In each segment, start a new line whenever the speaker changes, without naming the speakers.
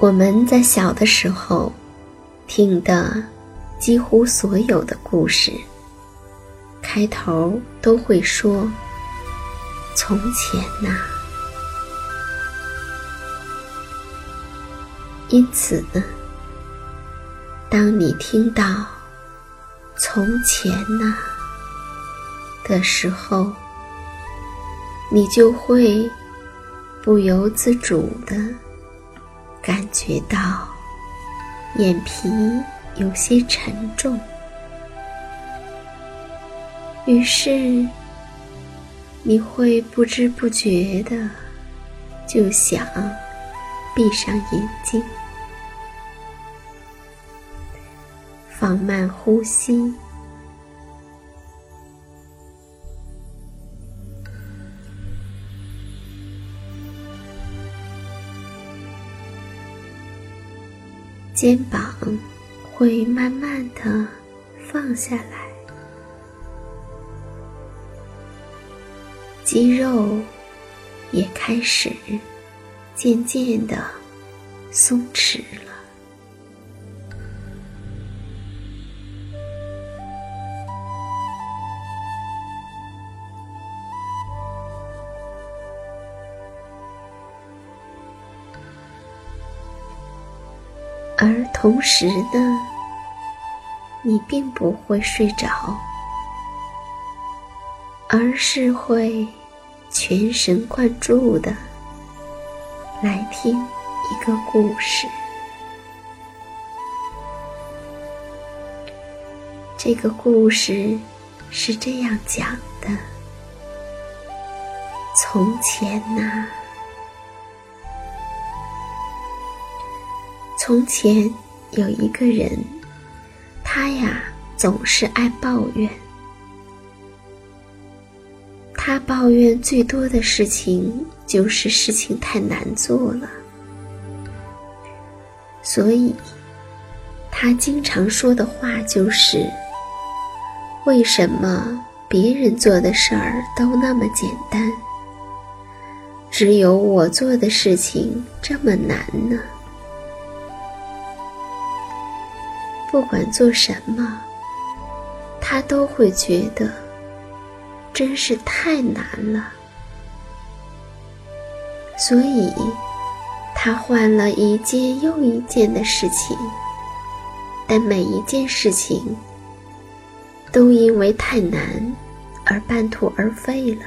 我们在小的时候听的几乎所有的故事，开头都会说：“从前呐。”因此呢，当你听到“从前呐”的时候，你就会不由自主的。感觉到眼皮有些沉重，于是你会不知不觉的就想闭上眼睛，放慢呼吸。肩膀会慢慢的放下来，肌肉也开始渐渐的松弛了。而同时呢，你并不会睡着，而是会全神贯注的来听一个故事。这个故事是这样讲的：从前呢。从前有一个人，他呀总是爱抱怨。他抱怨最多的事情就是事情太难做了，所以他经常说的话就是：“为什么别人做的事儿都那么简单，只有我做的事情这么难呢？”不管做什么，他都会觉得真是太难了。所以，他换了一件又一件的事情，但每一件事情都因为太难而半途而废了。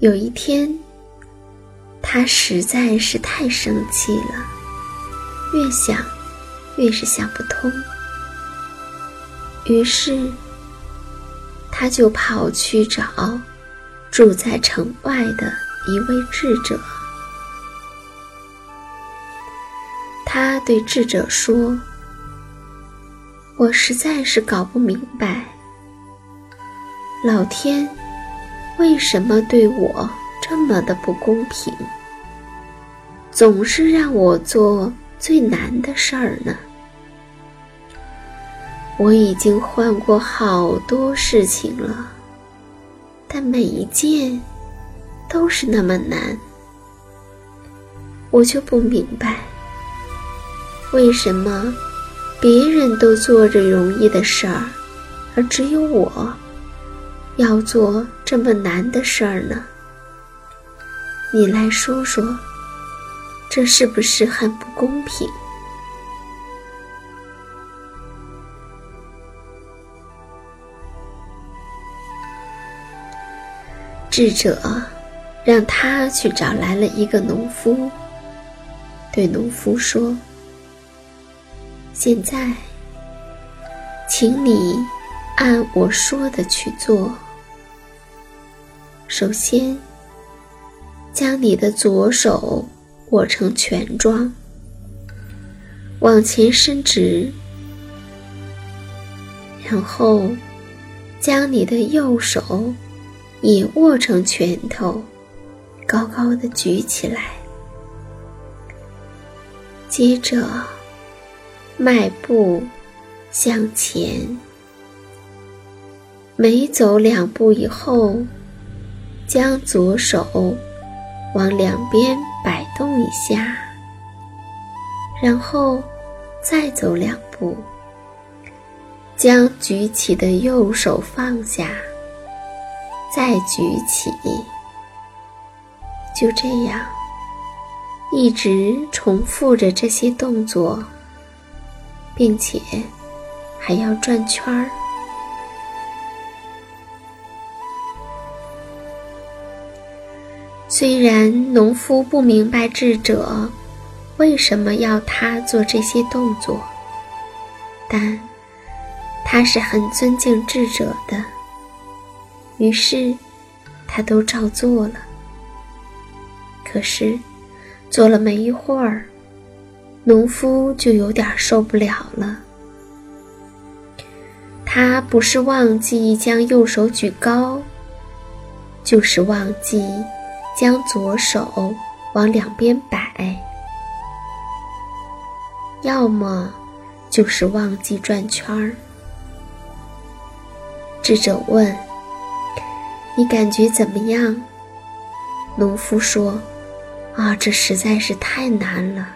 有一天，他实在是太生气了，越想越是想不通，于是他就跑去找住在城外的一位智者。他对智者说：“我实在是搞不明白，老天。”为什么对我这么的不公平？总是让我做最难的事儿呢？我已经换过好多事情了，但每一件都是那么难。我就不明白，为什么别人都做着容易的事儿，而只有我？要做这么难的事儿呢？你来说说，这是不是很不公平？智者让他去找来了一个农夫，对农夫说：“现在，请你按我说的去做。”首先，将你的左手握成拳状，往前伸直，然后将你的右手也握成拳头，高高的举起来。接着，迈步向前，每走两步以后。将左手往两边摆动一下，然后再走两步，将举起的右手放下，再举起，就这样一直重复着这些动作，并且还要转圈儿。虽然农夫不明白智者为什么要他做这些动作，但他是很尊敬智者的，于是他都照做了。可是做了没一会儿，农夫就有点受不了了。他不是忘记将右手举高，就是忘记。将左手往两边摆，要么就是忘记转圈儿。智者问：“你感觉怎么样？”农夫说：“啊，这实在是太难了。”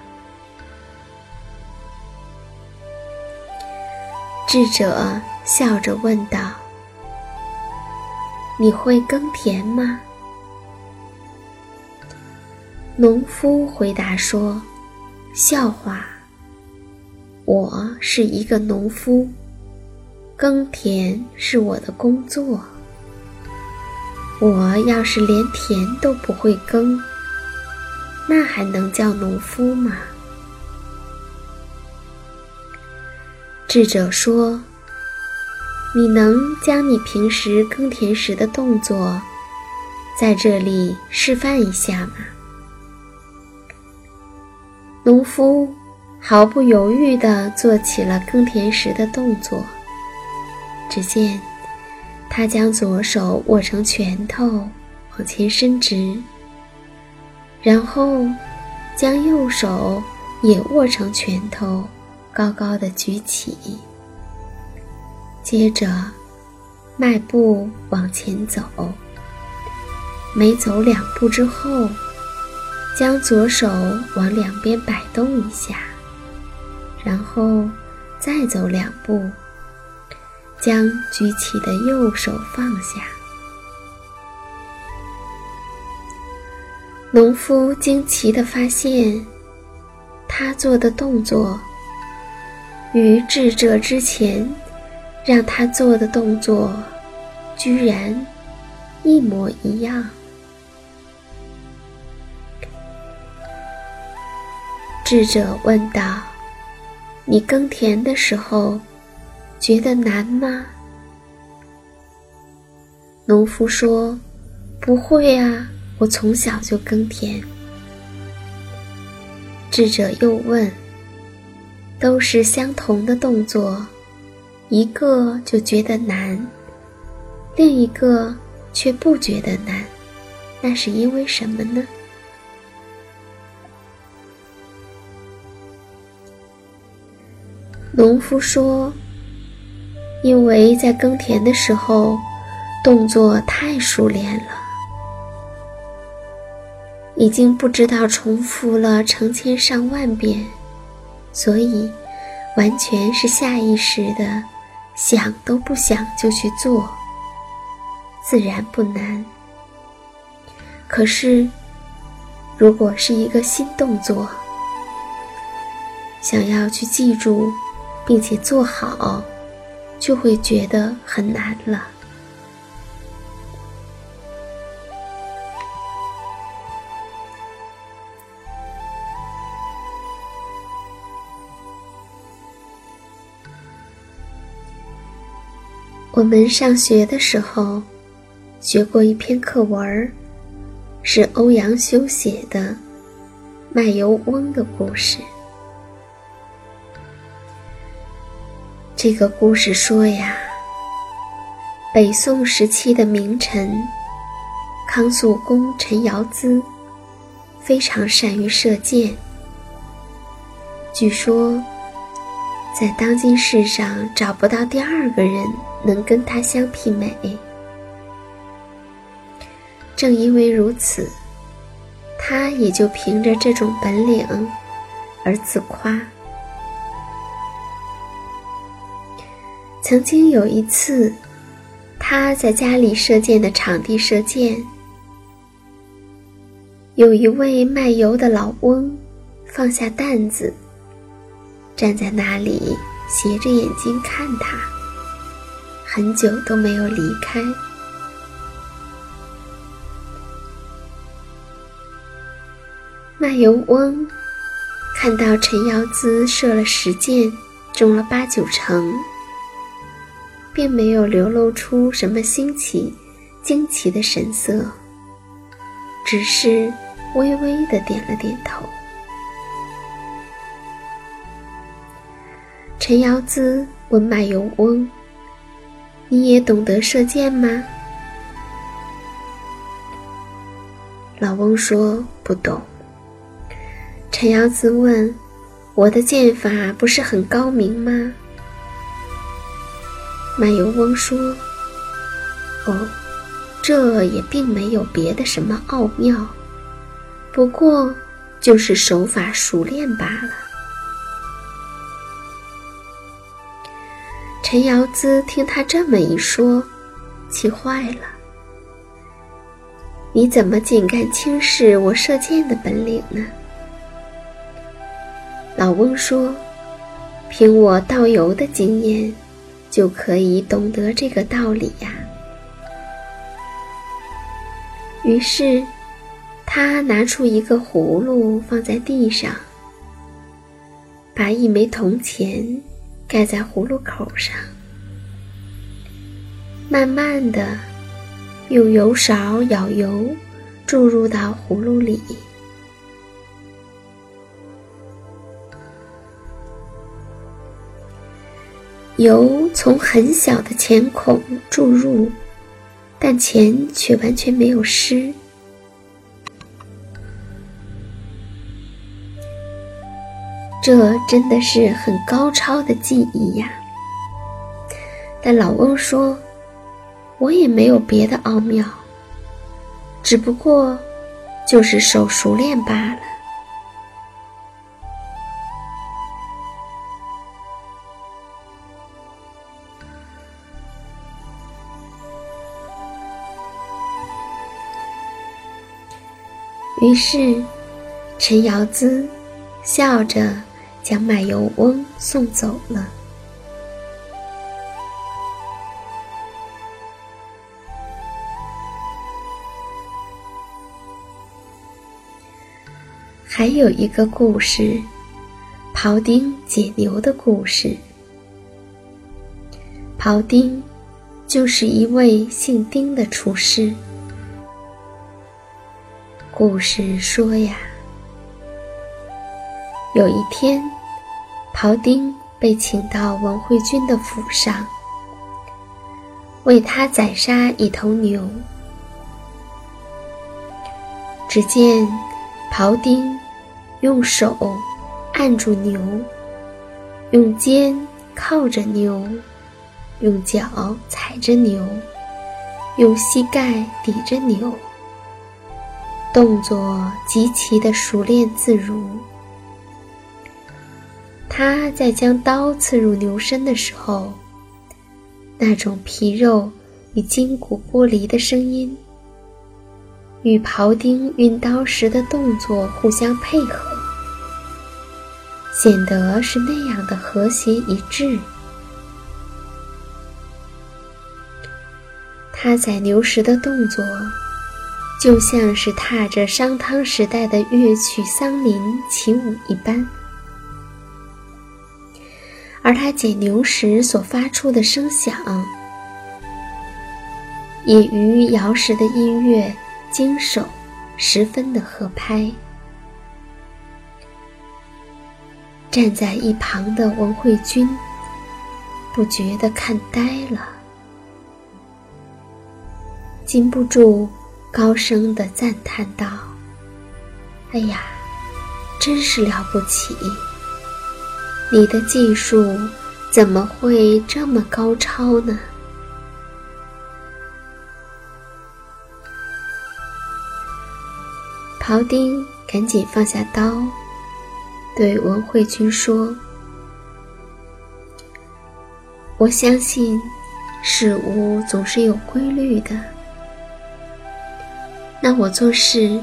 智者笑着问道：“你会耕田吗？”农夫回答说：“笑话，我是一个农夫，耕田是我的工作。我要是连田都不会耕，那还能叫农夫吗？”智者说：“你能将你平时耕田时的动作，在这里示范一下吗？”农夫毫不犹豫地做起了耕田时的动作。只见他将左手握成拳头，往前伸直，然后将右手也握成拳头，高高的举起。接着迈步往前走，每走两步之后。将左手往两边摆动一下，然后再走两步，将举起的右手放下。农夫惊奇地发现，他做的动作与智者之前让他做的动作居然一模一样。智者问道：“你耕田的时候觉得难吗？”农夫说：“不会啊。”我从小就耕田。智者又问：“都是相同的动作，一个就觉得难，另一个却不觉得难，那是因为什么呢？”农夫说：“因为在耕田的时候，动作太熟练了。”已经不知道重复了成千上万遍，所以完全是下意识的，想都不想就去做，自然不难。可是，如果是一个新动作，想要去记住，并且做好，就会觉得很难了。我们上学的时候，学过一篇课文，是欧阳修写的《卖油翁的故事》。这个故事说呀，北宋时期的名臣康肃公陈尧咨，非常善于射箭。据说。在当今世上找不到第二个人能跟他相媲美。正因为如此，他也就凭着这种本领而自夸。曾经有一次，他在家里射箭的场地射箭，有一位卖油的老翁放下担子。站在那里，斜着眼睛看他，很久都没有离开。卖油翁看到陈尧咨射了十箭，中了八九成，并没有流露出什么新奇、惊奇的神色，只是微微的点了点头。陈尧咨问卖油翁：“你也懂得射箭吗？”老翁说：“不懂。”陈尧咨问：“我的剑法不是很高明吗？”卖油翁说：“哦，这也并没有别的什么奥妙，不过就是手法熟练罢了。”陈尧咨听他这么一说，气坏了。你怎么竟敢轻视我射箭的本领呢？老翁说：“凭我倒游的经验，就可以懂得这个道理呀。”于是，他拿出一个葫芦放在地上，把一枚铜钱。盖在葫芦口上，慢慢的用油勺舀油注入到葫芦里，油从很小的钱孔注入，但钱却完全没有湿。这真的是很高超的技艺呀！但老翁说：“我也没有别的奥妙，只不过就是手熟练罢了。于是，陈瑶姿笑着将卖油翁送走了。还有一个故事，庖丁解牛的故事。庖丁就是一位姓丁的厨师。故事说呀，有一天，庖丁被请到文惠君的府上，为他宰杀一头牛。只见庖丁用手按住牛，用肩靠着牛，用脚踩着牛，用膝盖抵着牛。动作极其的熟练自如。他在将刀刺入牛身的时候，那种皮肉与筋骨剥离的声音，与庖丁运刀时的动作互相配合，显得是那样的和谐一致。他宰牛时的动作。就像是踏着商汤时代的乐曲桑林起舞一般，而他解牛时所发出的声响，也与尧时的音乐经手十分的合拍。站在一旁的文惠君不觉得看呆了，禁不住。高声的赞叹道：“哎呀，真是了不起！你的技术怎么会这么高超呢？”庖丁赶紧放下刀，对文惠君说：“我相信，事物总是有规律的。”那我做事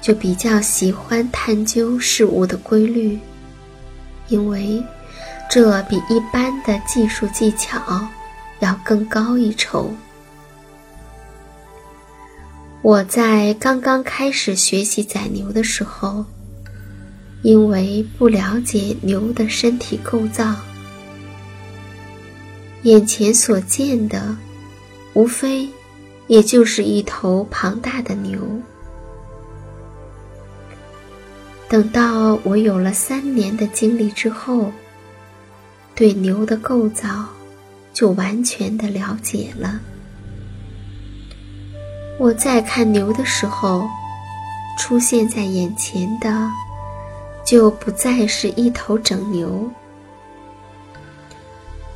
就比较喜欢探究事物的规律，因为这比一般的技术技巧要更高一筹。我在刚刚开始学习宰牛的时候，因为不了解牛的身体构造，眼前所见的无非。也就是一头庞大的牛。等到我有了三年的经历之后，对牛的构造就完全的了解了。我在看牛的时候，出现在眼前的就不再是一头整牛，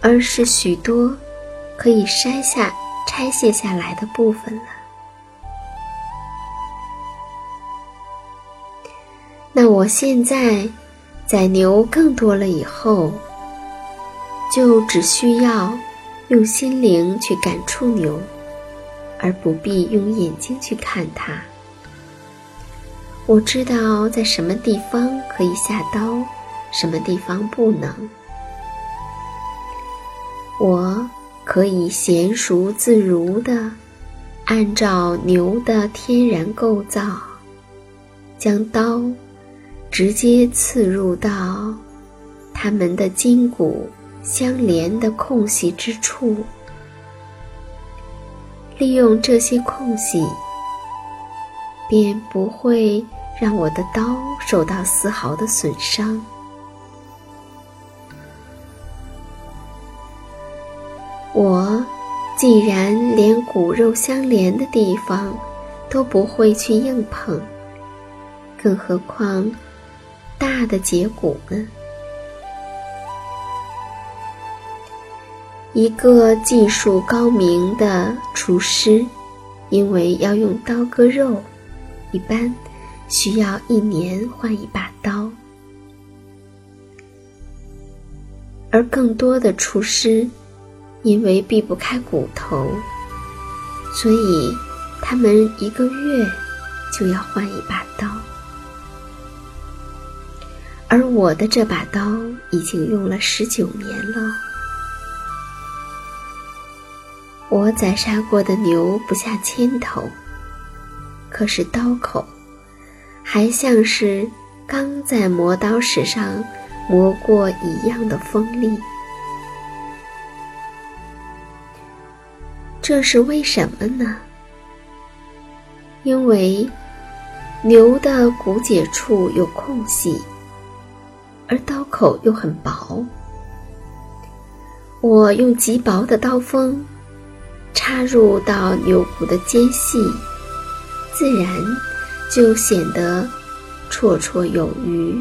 而是许多可以筛下。拆卸下来的部分了。那我现在宰牛更多了以后，就只需要用心灵去感触牛，而不必用眼睛去看它。我知道在什么地方可以下刀，什么地方不能。我。可以娴熟自如地按照牛的天然构造，将刀直接刺入到它们的筋骨相连的空隙之处，利用这些空隙，便不会让我的刀受到丝毫的损伤。既然连骨肉相连的地方都不会去硬碰，更何况大的节骨呢？一个技术高明的厨师，因为要用刀割肉，一般需要一年换一把刀，而更多的厨师因为避不开骨头，所以他们一个月就要换一把刀。而我的这把刀已经用了十九年了。我宰杀过的牛不下千头，可是刀口还像是刚在磨刀石上磨过一样的锋利。这是为什么呢？因为牛的骨节处有空隙。而刀口又很薄，我用极薄的刀锋插入到牛骨的间隙，自然就显得绰绰有余。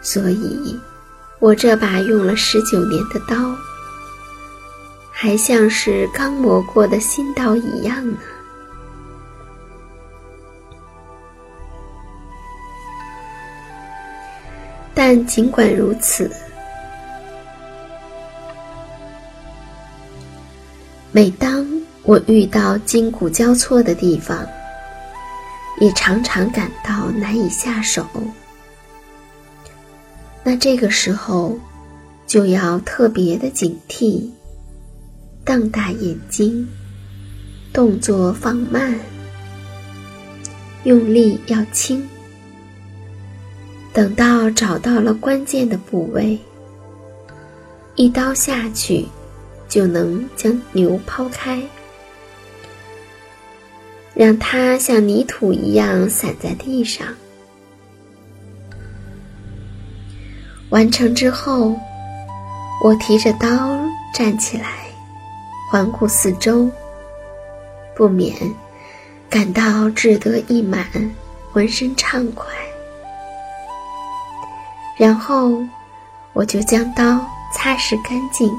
所以，我这把用了十九年的刀，还像是刚磨过的新刀一样呢。但尽管如此，每当我遇到筋骨交错的地方，也常常感到难以下手。那这个时候，就要特别的警惕，瞪大眼睛，动作放慢，用力要轻。等到找到了关键的部位，一刀下去，就能将牛抛开，让它像泥土一样散在地上。完成之后，我提着刀站起来，环顾四周，不免感到志得意满，浑身畅快。然后，我就将刀擦拭干净，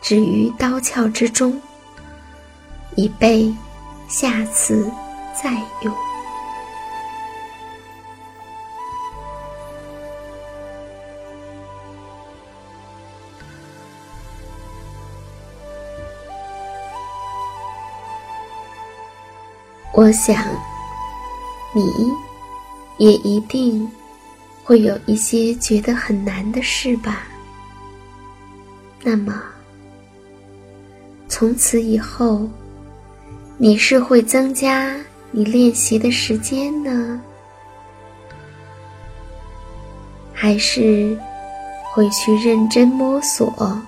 置于刀鞘之中，以备下次再用。我想，你也一定。会有一些觉得很难的事吧？那么，从此以后，你是会增加你练习的时间呢，还是会去认真摸索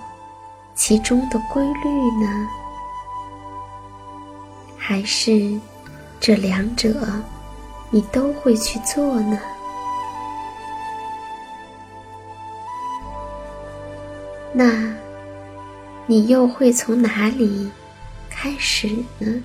其中的规律呢？还是这两者你都会去做呢？那，你又会从哪里开始呢？